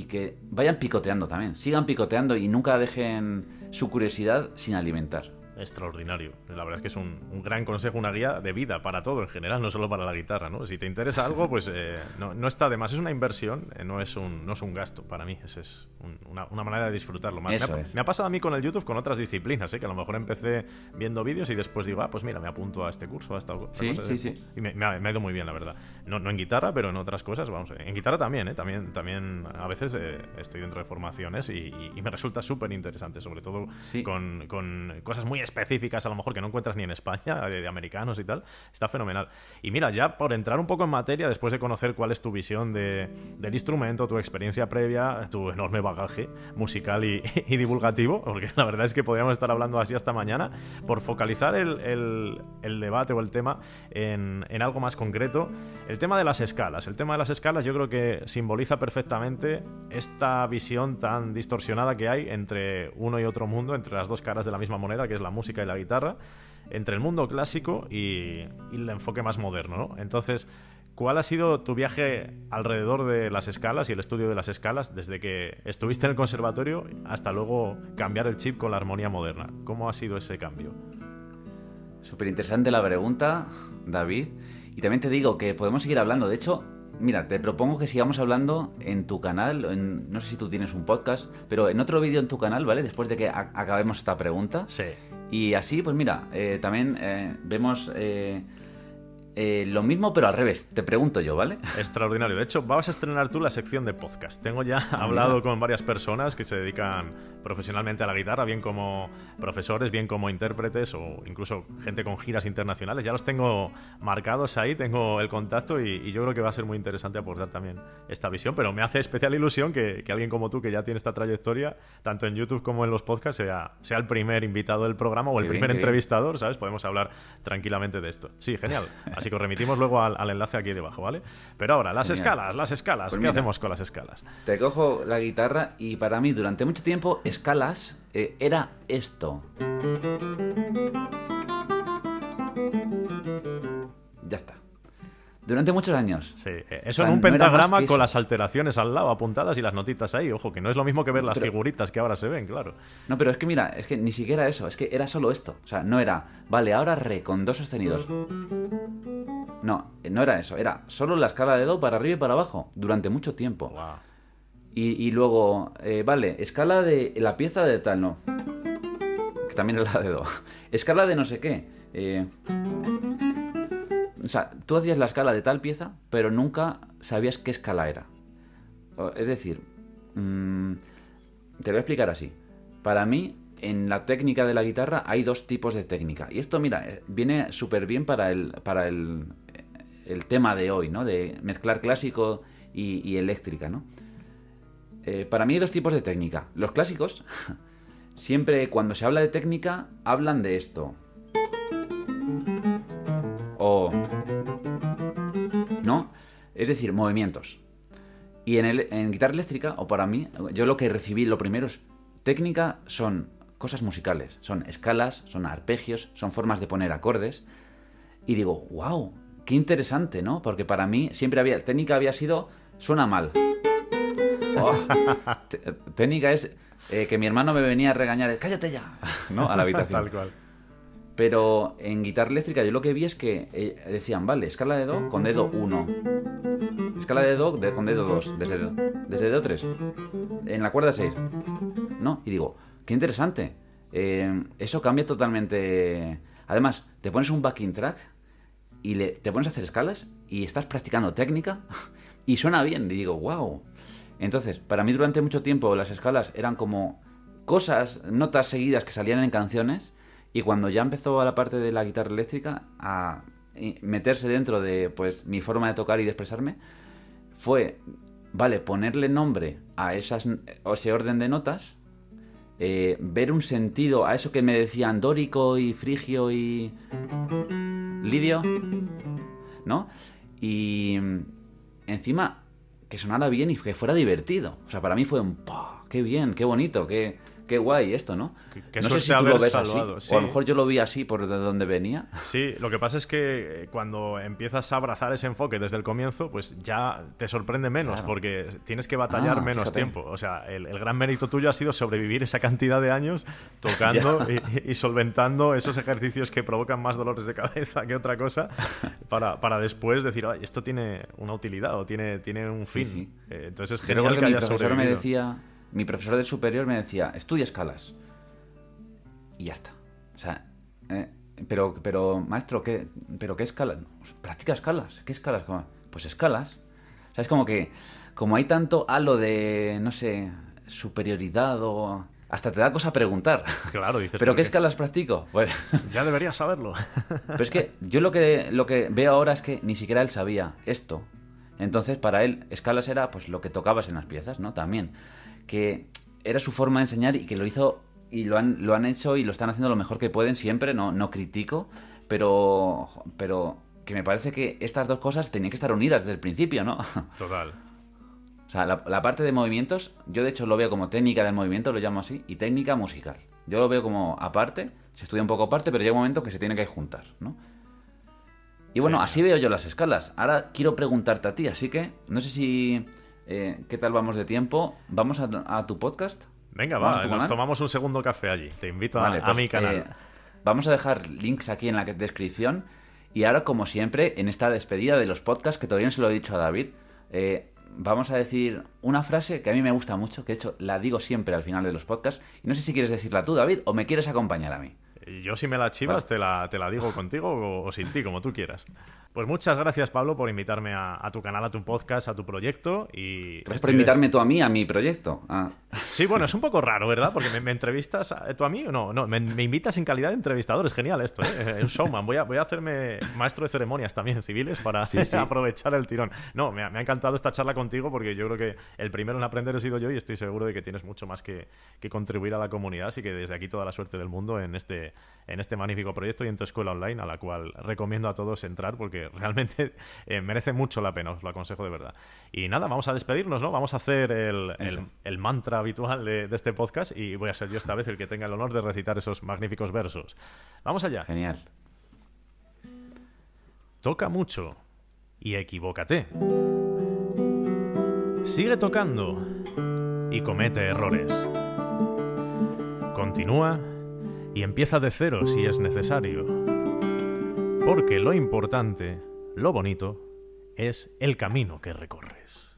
B: que vayan picoteando también, sigan picoteando y nunca dejen su curiosidad sin alimentar
A: extraordinario. La verdad es que es un, gran consejo, una guía de vida para todo en general, no solo para la guitarra. ¿no? Si te interesa algo, pues eh, no, está de más. Es una inversión, eh, no, es un, no es un gasto para mí. Esa es una, manera de disfrutarlo. Me, ha, pasado a mí con el YouTube con otras disciplinas, ¿eh? que a lo mejor empecé viendo vídeos y después digo, ah, pues mira, me apunto a este curso, a esta,
B: sí, sí, sí.
A: Y me, ha, ido muy bien, la verdad. No, no en guitarra, pero en otras cosas, vamos. En guitarra también, ¿eh? también, también a veces estoy dentro de formaciones y, me resulta súper interesante, sobre todo con, con cosas muy específicas, a lo mejor que no encuentras ni en España, de, americanos y tal, está fenomenal. Y mira, ya por entrar un poco en materia, después de conocer cuál es tu visión de, del instrumento, tu experiencia previa, tu enorme bagaje musical y, divulgativo, porque la verdad es que podríamos estar hablando así hasta mañana, por focalizar el, el, debate o el tema en, en algo más concreto, el tema de las escalas. El tema de las escalas yo creo que simboliza perfectamente esta visión tan distorsionada que hay entre uno y otro mundo, entre las dos caras de la misma moneda, que es la música y la guitarra, entre el mundo clásico y, el enfoque más moderno, ¿no? Entonces, ¿cuál ha sido tu viaje alrededor de las escalas y el estudio de las escalas desde que estuviste en el conservatorio hasta luego cambiar el chip con la armonía moderna? ¿Cómo ha sido ese cambio?
B: Súper interesante la pregunta, David. Y también te digo que podemos seguir hablando. De hecho, mira, te propongo que sigamos hablando en tu canal. En, no sé si tú tienes un podcast, pero en otro vídeo en tu canal, ¿vale? Después de que acabemos esta pregunta.
A: Sí.
B: Y así, pues mira, eh, también eh, vemos eh, lo mismo, pero al revés. Te pregunto yo, ¿vale?
A: Extraordinario. De hecho, vas a estrenar tú la sección de podcast. Tengo ya ah, hablado con varias personas que se dedican profesionalmente a la guitarra, bien como profesores, bien como intérpretes o incluso gente con giras internacionales. Ya los tengo marcados ahí, tengo el contacto y, yo creo que va a ser muy interesante aportar también esta visión. Pero me hace especial ilusión que, alguien como tú, que ya tiene esta trayectoria, tanto en YouTube como en los podcasts, sea, sea el primer invitado del programa o el primer entrevistador, ¿sabes? Podemos hablar tranquilamente de esto. Sí, genial. Así que os remitimos luego al, enlace aquí debajo, ¿vale? Pero ahora, las escalas, las escalas. Pues ¿Qué hacemos con las escalas?
B: Te cojo la guitarra y para mí durante mucho tiempo escalas eh, era esto. Ya está. Durante muchos años.
A: Sí, eh, eso en un pentagrama con las alteraciones al lado apuntadas y las notitas ahí. Ojo, que no es lo mismo que ver las figuritas que ahora se ven, claro.
B: No, pero es que mira, es que ni siquiera eso, es que era solo esto. O sea, no era, vale, ahora re con dos sostenidos. No, no era eso, era solo la escala de do para arriba y para abajo, durante mucho tiempo. Y, luego, eh, vale, escala de la pieza de tal, no. Que también es la de do. Escala de no sé qué. Eh o sea, tú hacías la escala de tal pieza, pero nunca sabías qué escala era. Es decir, mm, te lo voy a explicar así. Para mí, en la técnica de la guitarra hay dos tipos de técnica. Y esto, mira, eh, viene súper bien para el, para el, tema de hoy, ¿no? De mezclar clásico y, eléctrica, ¿no? Eh, para mí hay dos tipos de técnica. Los clásicos, siempre cuando se habla de técnica, hablan de esto. O ¿no? Es decir, movimientos. Y en, el, en guitarra eléctrica, o para mí, yo lo que recibí lo primero es técnica son cosas musicales, son escalas, son arpegios, son formas de poner acordes. Y digo, wow, qué interesante, ¿no? Porque para mí siempre había, técnica había sido, suena mal. Oh, técnica es eh, que mi hermano me venía a regañar, cállate ya, ¿no? A la habitación.
A: Tal cual.
B: Pero en guitarra eléctrica yo lo que vi es que eh, decían, vale, escala de Do con dedo 1. Escala de Do con dedo 2. Desde, desde dedo 3. En la cuerda 6. ¿No? Y digo, qué interesante. Eh, eso cambia totalmente. Además, te pones un backing track y le, te pones a hacer escalas y estás practicando técnica y suena bien. Y digo, wow. Entonces, para mí durante mucho tiempo las escalas eran como cosas, notas seguidas que salían en canciones y cuando ya empezó a la parte de la guitarra eléctrica a meterse dentro de pues mi forma de tocar y de expresarme, fue, vale, ponerle nombre a esas, ese orden de notas, eh, ver un sentido a eso que me decían dórico y frigio y lidio, ¿no? Y encima que sonara bien y que fuera divertido. O sea, para mí fue un, ¡qué bien, qué bonito, qué qué guay esto, ¿no?
A: Qué
B: no sé si tú lo ves
A: salvado,
B: así,
A: sí.
B: o a lo mejor yo lo vi así por de donde venía.
A: Sí, lo que pasa es que eh, cuando empiezas a abrazar ese enfoque desde el comienzo, pues ya te sorprende menos,
B: Claro.
A: porque tienes que batallar
B: Ah,
A: menos
B: fíjate.
A: tiempo. O sea, el, el gran mérito tuyo ha sido sobrevivir esa cantidad de años tocando y, y solventando esos ejercicios que provocan más dolores de cabeza que otra cosa, para, para después decir, "Ay, esto tiene una utilidad o tiene, tiene un
B: Sí,
A: fin.
B: sí.
A: Eh, entonces es genial que
B: que mi profesor me decía, mi profesor de superior me decía, estudia escalas. Y ya está. O sea, eh, pero, pero, maestro, ¿qué, ¿pero qué escalas? Pues, Practica escalas. ¿Qué escalas? Pues escalas. O sea, es como que, como hay tanto halo de, no sé, superioridad o... Hasta te da cosa preguntar.
A: Claro, dices,
B: ¿Pero
A: ¿por
B: qué
A: qué?
B: escalas practico? Bueno,
A: Ya deberías saberlo.
B: pero es que yo lo que, lo que veo ahora es que ni siquiera él sabía esto. Entonces, para él, escalas era pues lo que tocabas en las piezas, ¿no? También. Que era su forma de enseñar y que lo hizo y lo han, lo han hecho y lo están haciendo lo mejor que pueden siempre, no, no critico, pero, pero que me parece que estas dos cosas tenían que estar unidas desde el principio, ¿no?
A: Total.
B: O sea, la, la parte de movimientos, yo de hecho lo veo como técnica del movimiento, lo llamo así, y técnica musical. Yo lo veo como aparte, se estudia un poco aparte, pero llega un momento que se tiene que juntar, ¿no? Y bueno, así veo yo las escalas. Ahora quiero preguntarte a ti, así que no sé si... eh, ¿Qué tal vamos de tiempo? ¿Vamos a, a tu podcast?
A: Venga,
B: ¿Vamos
A: va, nos
B: canal?
A: tomamos un segundo café allí. Te invito a,
B: Vale,
A: a
B: pues,
A: mi canal.
B: eh, vamos a dejar links aquí en la descripción. Y ahora, como siempre, en esta despedida de los podcasts, que todavía no se lo he dicho a David, eh, vamos a decir una frase que a mí me gusta mucho, que de hecho la digo siempre al final de los podcasts. Y no sé si quieres decirla tú, David, o me quieres acompañar a mí.
A: Y Yo si me la chivas te, la, te la digo contigo o, o sin ti, como tú quieras. Pues muchas gracias, Pablo, por invitarme a, a tu canal, a tu podcast, a tu proyecto. Y
B: Gracias por invitarme tú a mí, a mi proyecto. Ah.
A: Sí, bueno, es un poco raro, ¿verdad? Porque me, me entrevistas a- tú a mí o no, no, me, me invitas en calidad de entrevistador, es genial esto, ¿eh? Un showman. Voy a, voy a hacerme maestro de ceremonias también civiles para
B: Sí, sí.
A: aprovechar el tirón. No, me ha, me ha encantado esta charla contigo porque yo creo que el primero en aprender he sido yo y estoy seguro de que tienes mucho más que, que contribuir a la comunidad, así que desde aquí toda la suerte del mundo en este, en este magnífico proyecto y en tu escuela online, a la cual recomiendo a todos entrar porque realmente eh, merece mucho la pena, os lo aconsejo de verdad. Y nada, vamos a despedirnos, ¿no? Vamos a hacer el, el- mantra habitual de, de este podcast y voy a ser yo esta vez el que tenga el honor de recitar esos magníficos versos. Vamos allá.
B: Genial.
A: Toca mucho y equivócate. Sigue tocando y comete errores. Continúa y empieza de cero si es necesario. Porque lo importante, lo bonito, es el camino que recorres.